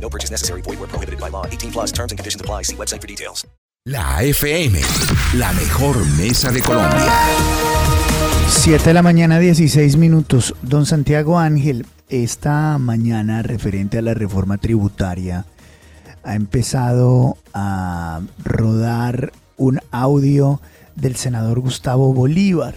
No purchase necessary. Void where prohibited by law. 18 plus terms and conditions apply. See website for details. La FM, la mejor mesa de Colombia. 7 de la mañana, 16 minutos. Don Santiago Ángel, esta mañana referente a la reforma tributaria, ha empezado a rodar un audio del senador Gustavo Bolívar,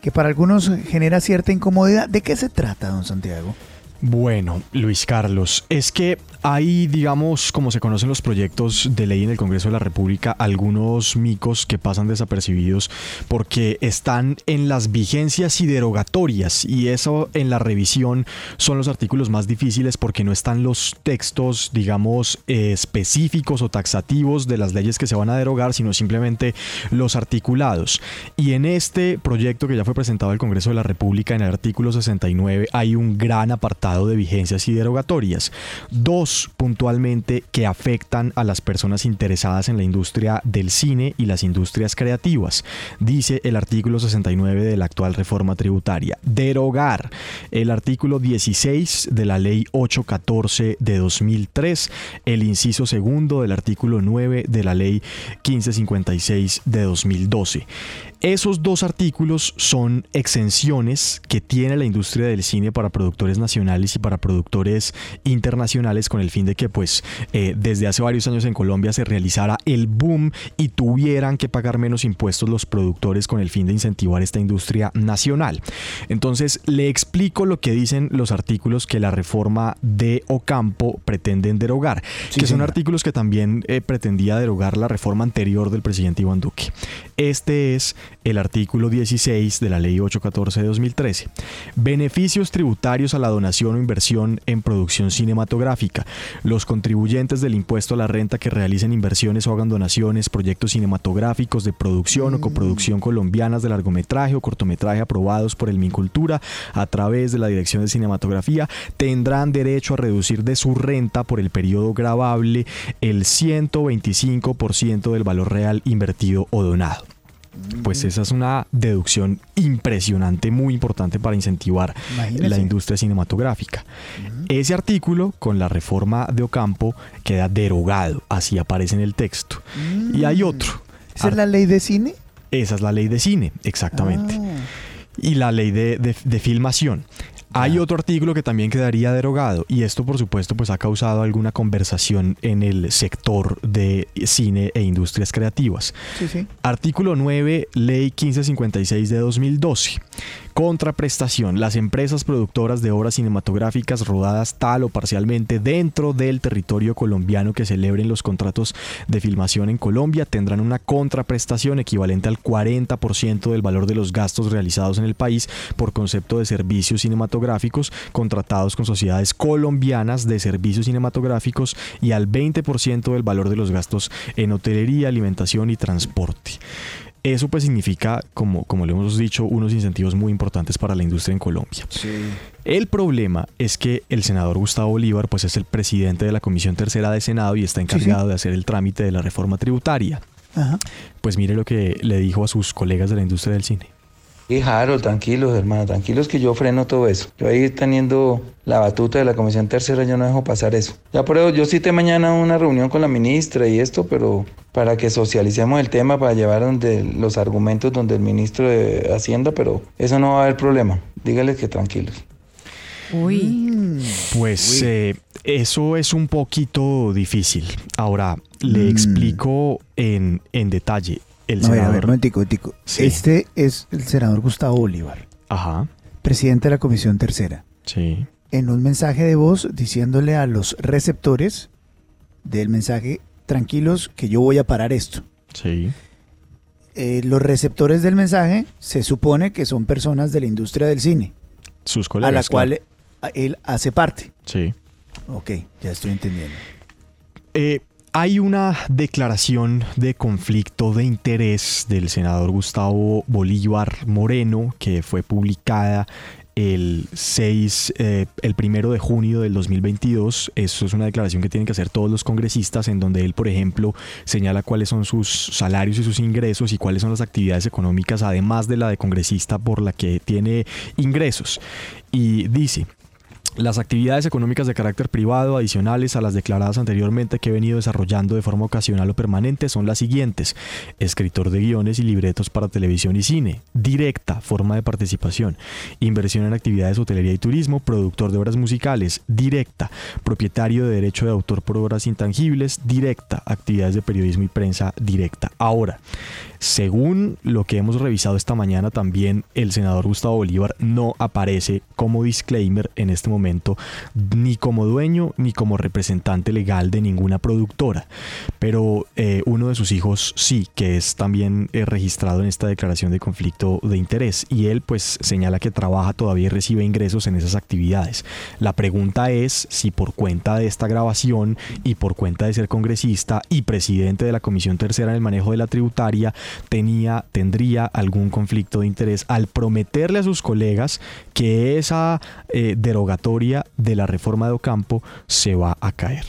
que para algunos genera cierta incomodidad. ¿De qué se trata, don Santiago? Bueno, Luis Carlos, es que hay, digamos, como se conocen los proyectos de ley en el Congreso de la República, algunos micos que pasan desapercibidos porque están en las vigencias y derogatorias y eso en la revisión son los artículos más difíciles porque no están los textos, digamos, específicos o taxativos de las leyes que se van a derogar, sino simplemente los articulados. Y en este proyecto que ya fue presentado al Congreso de la República, en el artículo 69, hay un gran apartado de vigencias y derogatorias. Dos puntualmente que afectan a las personas interesadas en la industria del cine y las industrias creativas. Dice el artículo 69 de la actual reforma tributaria. Derogar el artículo 16 de la ley 814 de 2003, el inciso segundo del artículo 9 de la ley 1556 de 2012. Esos dos artículos son exenciones que tiene la industria del cine para productores nacionales y para productores internacionales con el fin de que pues eh, desde hace varios años en Colombia se realizara el boom y tuvieran que pagar menos impuestos los productores con el fin de incentivar esta industria nacional. Entonces le explico lo que dicen los artículos que la reforma de Ocampo pretenden derogar, que son artículos que también eh, pretendía derogar la reforma anterior del presidente Iván Duque. Este es el artículo 16 de la Ley 814 de 2013. Beneficios tributarios a la donación o inversión en producción cinematográfica. Los contribuyentes del impuesto a la renta que realicen inversiones o hagan donaciones, proyectos cinematográficos de producción o coproducción colombianas de largometraje o cortometraje aprobados por el Mincultura a través de la Dirección de Cinematografía tendrán derecho a reducir de su renta por el periodo grabable el 125% del valor real invertido o donado. Pues esa es una deducción impresionante, muy importante para incentivar Imagínese. la industria cinematográfica. Ese artículo, con la reforma de Ocampo, queda derogado, así aparece en el texto. Y hay otro. ¿Esa es la ley de cine? Esa es la ley de cine, exactamente. Ah. Y la ley de, de- de filmación. Hay otro artículo que también quedaría derogado y esto por supuesto pues ha causado alguna conversación en el sector de cine e industrias creativas. Sí, sí. Artículo 9, Ley 1556 de 2012. Contraprestación. Las empresas productoras de obras cinematográficas rodadas tal o parcialmente dentro del territorio colombiano que celebren los contratos de filmación en Colombia tendrán una contraprestación equivalente al 40% del valor de los gastos realizados en el país por concepto de servicios cinematográficos contratados con sociedades colombianas de servicios cinematográficos y al 20% del valor de los gastos en hotelería, alimentación y transporte. Eso pues significa, como, como lo hemos dicho, unos incentivos muy importantes para la industria en Colombia. El problema es que el senador Gustavo Bolívar pues es el presidente de la Comisión Tercera de Senado y está encargado de hacer el trámite de la reforma tributaria. Ajá. Pues mire lo que le dijo a sus colegas de la industria del cine. Y Harold, tranquilos, hermano, tranquilos que yo freno todo eso. Yo ahí teniendo la batuta de la Comisión Tercera, yo no dejo pasar eso. Ya por eso, yo cité mañana una reunión con la ministra y esto, pero para que socialicemos el tema, para llevar donde los argumentos donde el ministro de Hacienda, pero eso no va a haber problema. Dígales que tranquilos. Uy. Pues eh, eso es un poquito difícil. Ahora, le Mm. explico en, en detalle. El A ver, a ver, senador. momentico, momentico. Sí. Este es el senador Gustavo Bolívar, Ajá, presidente de la Comisión Tercera, sí. en un mensaje de voz diciéndole a los receptores del mensaje, tranquilos que yo voy a parar esto. Sí, Eh, los receptores del mensaje se supone que son personas de la industria del cine, sus a colegas. la cual claro. eh, él hace parte. Sí. Ok, ya estoy entendiendo. Eh, hay una declaración de conflicto de interés del senador Gustavo Bolívar Moreno que fue publicada el 6, eh, el primero de junio del 2022. Eso es una declaración que tienen que hacer todos los congresistas en donde él, por ejemplo, señala cuáles son sus salarios y sus ingresos y cuáles son las actividades económicas, además de la de congresista por la que tiene ingresos. Y dice, las actividades económicas de carácter privado adicionales a las declaradas anteriormente que he venido desarrollando de forma ocasional o permanente son las siguientes. Escritor de guiones y libretos para televisión y cine. Directa, forma de participación. Inversión en actividades hotelería y turismo. Productor de obras musicales. Directa. Propietario de derecho de autor por obras intangibles. Directa. Actividades de periodismo y prensa. Directa. Ahora, según lo que hemos revisado esta mañana, también el senador Gustavo Bolívar no aparece como disclaimer en este momento, ni como dueño ni como representante legal de ninguna productora. Pero eh, uno de sus hijos sí, que es también eh, registrado en esta declaración de conflicto de interés. Y él pues señala que trabaja todavía y recibe ingresos en esas actividades. La pregunta es si por cuenta de esta grabación y por cuenta de ser congresista y presidente de la Comisión Tercera en el manejo de la tributaria, tenía, tendría algún conflicto de interés al prometerle a sus colegas que esa eh, derogatoria de la reforma de Ocampo se va a caer.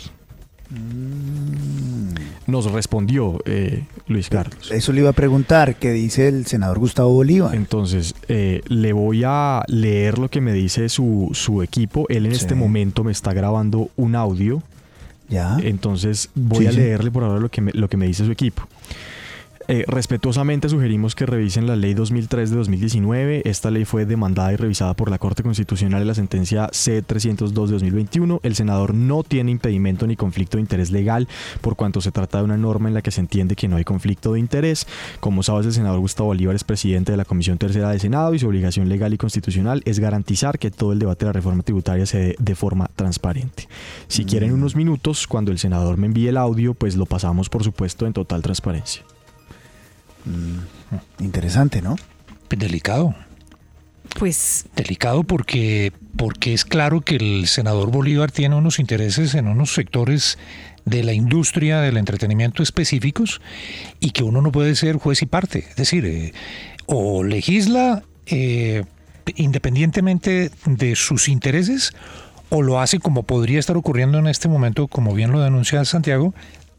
Nos respondió eh, Luis Carlos. Eso le iba a preguntar, ¿qué dice el senador Gustavo Bolívar? Entonces, eh, le voy a leer lo que me dice su, su equipo. Él en Sí. este momento me está grabando un audio. Ya. Entonces, voy Sí, a leerle por ahora lo que me, lo que me dice su equipo. Eh, respetuosamente sugerimos que revisen la ley 2003 de 2019. Esta ley fue demandada y revisada por la Corte Constitucional en la sentencia C302 de 2021. El senador no tiene impedimento ni conflicto de interés legal por cuanto se trata de una norma en la que se entiende que no hay conflicto de interés. Como sabes, el senador Gustavo Bolívar es presidente de la Comisión Tercera de Senado y su obligación legal y constitucional es garantizar que todo el debate de la reforma tributaria se dé de forma transparente. Si quieren unos minutos, cuando el senador me envíe el audio, pues lo pasamos por supuesto en total transparencia. Interesante, ¿no? Delicado. Pues Delicado porque, porque es claro que el senador Bolívar tiene unos intereses en unos sectores de la industria del entretenimiento específicos y que uno no puede ser juez y parte. Es decir, eh, o legisla eh, independientemente de sus intereses o lo hace como podría estar ocurriendo en este momento, como bien lo denuncia Santiago,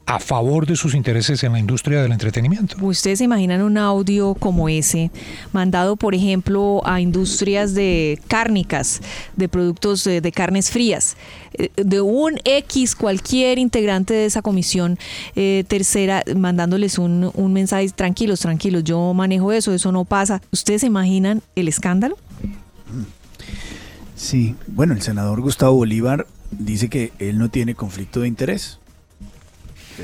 a favor de sus intereses en la industria del entretenimiento. ustedes se imaginan un audio como ese, mandado por ejemplo a industrias de cárnicas, de productos eh, de carnes frías, eh, de un X cualquier integrante de esa comisión eh, tercera, mandándoles un, un mensaje, tranquilos, tranquilos, yo manejo eso, eso no pasa. ¿Ustedes se imaginan el escándalo? Sí. Bueno, el senador Gustavo Bolívar dice que él no tiene conflicto de interés.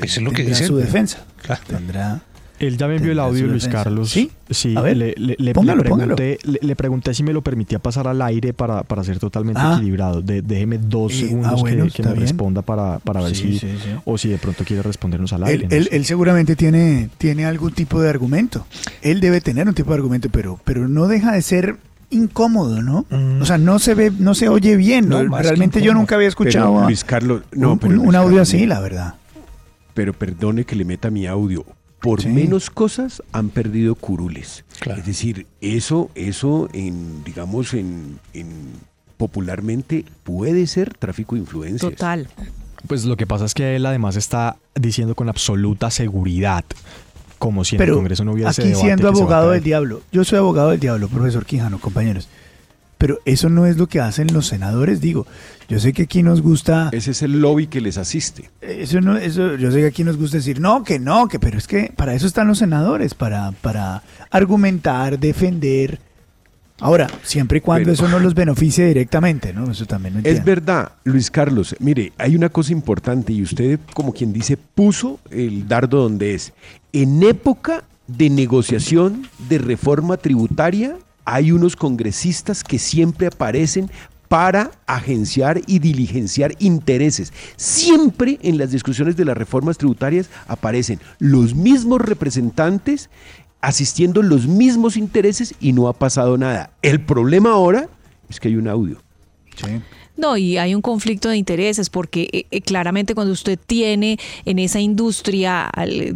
Eso es lo que dice. su defensa. Claro. Tendrá. Él ya me envió el audio, Luis defensa. Carlos. ¿Sí? Sí, A ver, le, le- le- póngalo, le póngalo. pregunté, le- le pregunté si me lo permitía pasar al aire para, para ser totalmente Ah. equilibrado. De- déjeme dos Eh, segundos ah, bueno, que, me bien. responda para, para ver Sí, si, sí, sí. o si de pronto quiere respondernos al Él, aire. no él- él seguramente tiene, tiene algún tipo de argumento. Él debe tener un tipo de argumento, pero, pero no deja de ser incómodo, ¿no? Mm. O sea, no se ve, no se oye bien. No, Realmente yo nunca había escuchado Pero, a- Luis Carlos, no, un, pero un- Luis un audio Carlos, así, la verdad. Pero perdone que le meta mi audio. Por Sí. menos cosas han perdido curules. Claro. Es decir, eso, eso en, digamos, en, en popularmente puede ser tráfico de influencias. Total. Pues lo que pasa es que él además está diciendo con absoluta seguridad, como si en el Congreso no hubiera ese aquí debate siendo abogado del diablo, yo soy abogado del diablo, profesor Quijano, compañeros. Pero eso no es lo que hacen los senadores, digo. Yo sé que aquí nos gusta, Ese es el lobby que les asiste. eso no, eso, yo sé que aquí nos gusta decir no, que no, que, pero es que para eso están los senadores, para, para argumentar, defender Ahora, siempre y cuando eso no los beneficie directamente, ¿no? Eso también lo Es verdad, Luis Carlos. Mire, hay una cosa importante y usted, como quien dice, puso el dardo donde es. En época de negociación de reforma tributaria, hay unos congresistas que siempre aparecen para agenciar y diligenciar intereses. Siempre en las discusiones de las reformas tributarias aparecen los mismos representantes asistiendo los mismos intereses y no ha pasado nada. El problema ahora es que hay un audio. No, y hay un conflicto de intereses porque eh, eh, claramente cuando usted tiene en esa industria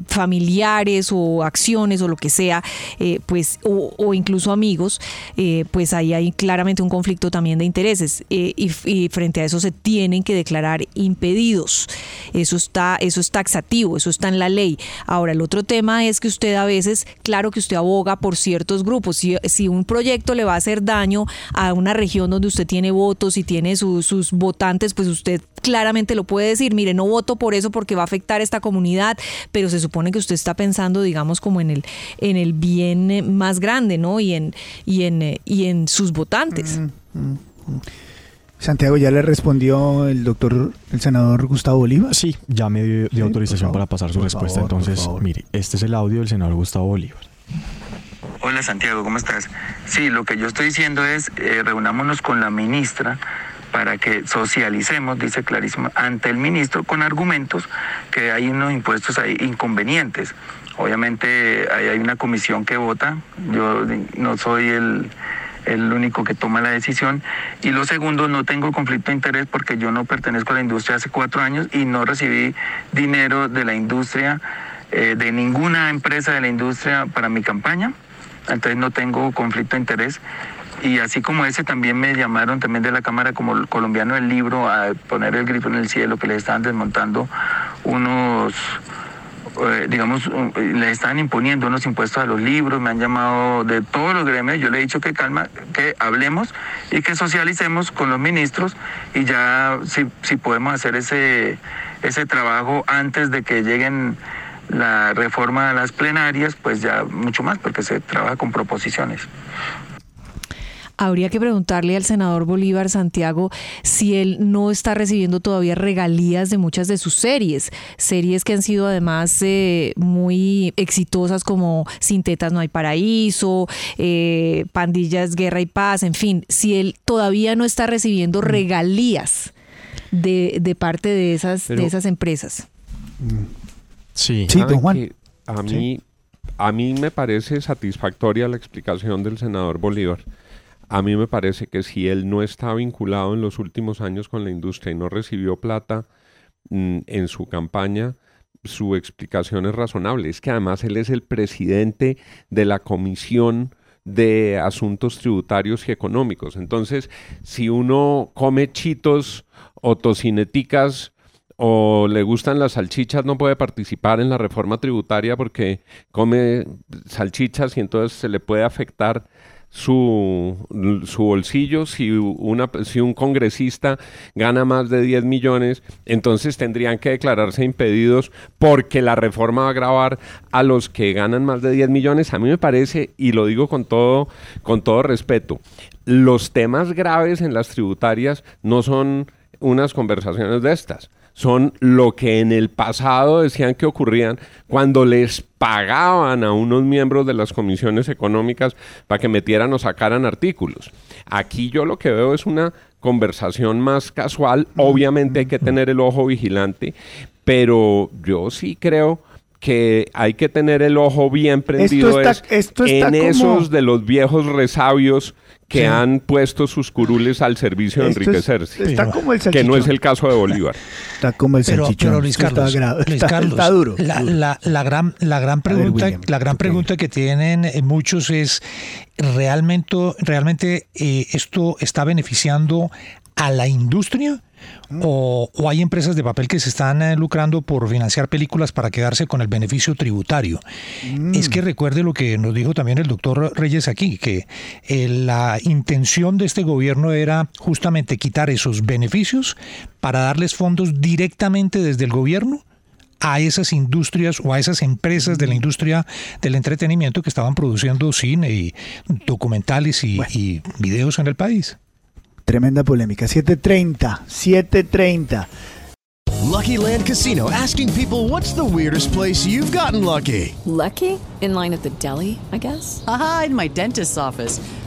familiares o acciones o lo que sea, eh, pues o, o incluso amigos, eh, pues ahí hay claramente un conflicto también de intereses y, y frente a eso se tienen que declarar impedidos. Eso está, eso es taxativo, eso está en la ley. Ahora el otro tema es que usted a veces, claro que usted aboga por ciertos grupos. Si, si un proyecto le va a hacer daño a una región donde usted tiene votos y tiene su- sus votantes, pues usted claramente lo puede decir, mire, no voto por eso porque va a afectar a esta comunidad, pero se supone que usted está pensando, digamos, como en el, en el bien eh, más grande, ¿no? Y en, y en, eh, y en sus votantes. Santiago, ¿ya le respondió el doctor, el senador Gustavo Bolívar? Sí, ya me dio, dio Sí, autorización para pasar su respuesta. favor, Entonces, mire, este es el audio del senador Gustavo Bolívar. Hola Santiago, ¿cómo estás? Sí, lo que yo estoy diciendo es, eh, reunámonos con la ministra para que socialicemos, dice clarísimo, ante el ministro con argumentos que hay unos impuestos ahí inconvenientes. Obviamente ahí hay una comisión que vota, yo no soy el, el único que toma la decisión. Y lo segundo, no tengo conflicto de interés porque yo no pertenezco a la industria hace cuatro años y no recibí dinero de la industria, eh, de ninguna empresa de la industria para mi campaña. Entonces no tengo conflicto de interés. Y así como ese, también me llamaron también de la Cámara como colombiano del libro a poner el grifo en el cielo, que le estaban desmontando unos, eh, digamos, un- le estaban imponiendo unos impuestos a los libros, me han llamado de todos los gremios, yo le he dicho que calma, que hablemos y que socialicemos con los ministros y ya si, si podemos hacer ese, ese trabajo antes de que lleguen la reforma a las plenarias, pues ya mucho más, porque se trabaja con proposiciones. Habría que preguntarle al senador Bolívar Santiago si él no está recibiendo todavía regalías de muchas de sus series, series que han sido además eh, muy exitosas como Sin tetas no hay paraíso, eh, Pandillas, Guerra y Paz, en fin, si él todavía no está recibiendo regalías de, de parte de esas, Pero- de esas empresas. Sí. ¿Saben que A mí, a mí me parece satisfactoria la explicación del senador Bolívar. A mí me parece que si él no está vinculado en los últimos años con la industria y no recibió plata mm, en su campaña, su explicación es razonable. Es que además él es el presidente de la Comisión de Asuntos Tributarios y Económicos. Entonces, si uno come chitos o tocineticas o le gustan las salchichas, no puede participar en la reforma tributaria porque come salchichas y entonces se le puede afectar su, su bolsillo. Si, una, si un congresista gana más de 10 millones, entonces tendrían que declararse impedidos porque la reforma va a grabar a los que ganan más de 10 millones. A mí me parece, y lo digo con todo, con todo respeto, los temas graves en las tributarias no son unas conversaciones de estas. Son lo que en el pasado decían que ocurrían cuando les pagaban a unos miembros de las comisiones económicas para que metieran o sacaran artículos. Aquí yo lo que veo es una conversación más casual. Obviamente hay que tener el ojo vigilante, pero yo sí creo que hay que tener el ojo bien prendido está- es esto está en como- esos de los viejos resabios que Sí. han puesto sus curules al servicio de Esto es- enriquecerse. está como el que no es el caso de Bolívar. Está como el Pero, pero Luis está Carlos, gra- Luis está- Carlos, está duro. La, la- la gran, la gran ver, pregunta, William, la gran pregunta que tienen eh, muchos es realmente, realmente eh, esto está beneficiando a la industria o, o hay empresas de papel que se están eh, lucrando por financiar películas para quedarse con el beneficio tributario. Es que recuerde lo que nos dijo también el doctor Reyes aquí, que eh, la intención de este gobierno era justamente quitar esos beneficios para darles fondos directamente desde el gobierno a esas industrias o a esas empresas de la industria del entretenimiento que estaban produciendo cine y documentales y, y videos en el país. Tremenda polémica. 7.30, 7.30. Lucky Land Casino asking people what's the weirdest place you've gotten lucky? Lucky? In line at the deli, I guess? Aha, in my dentist's office.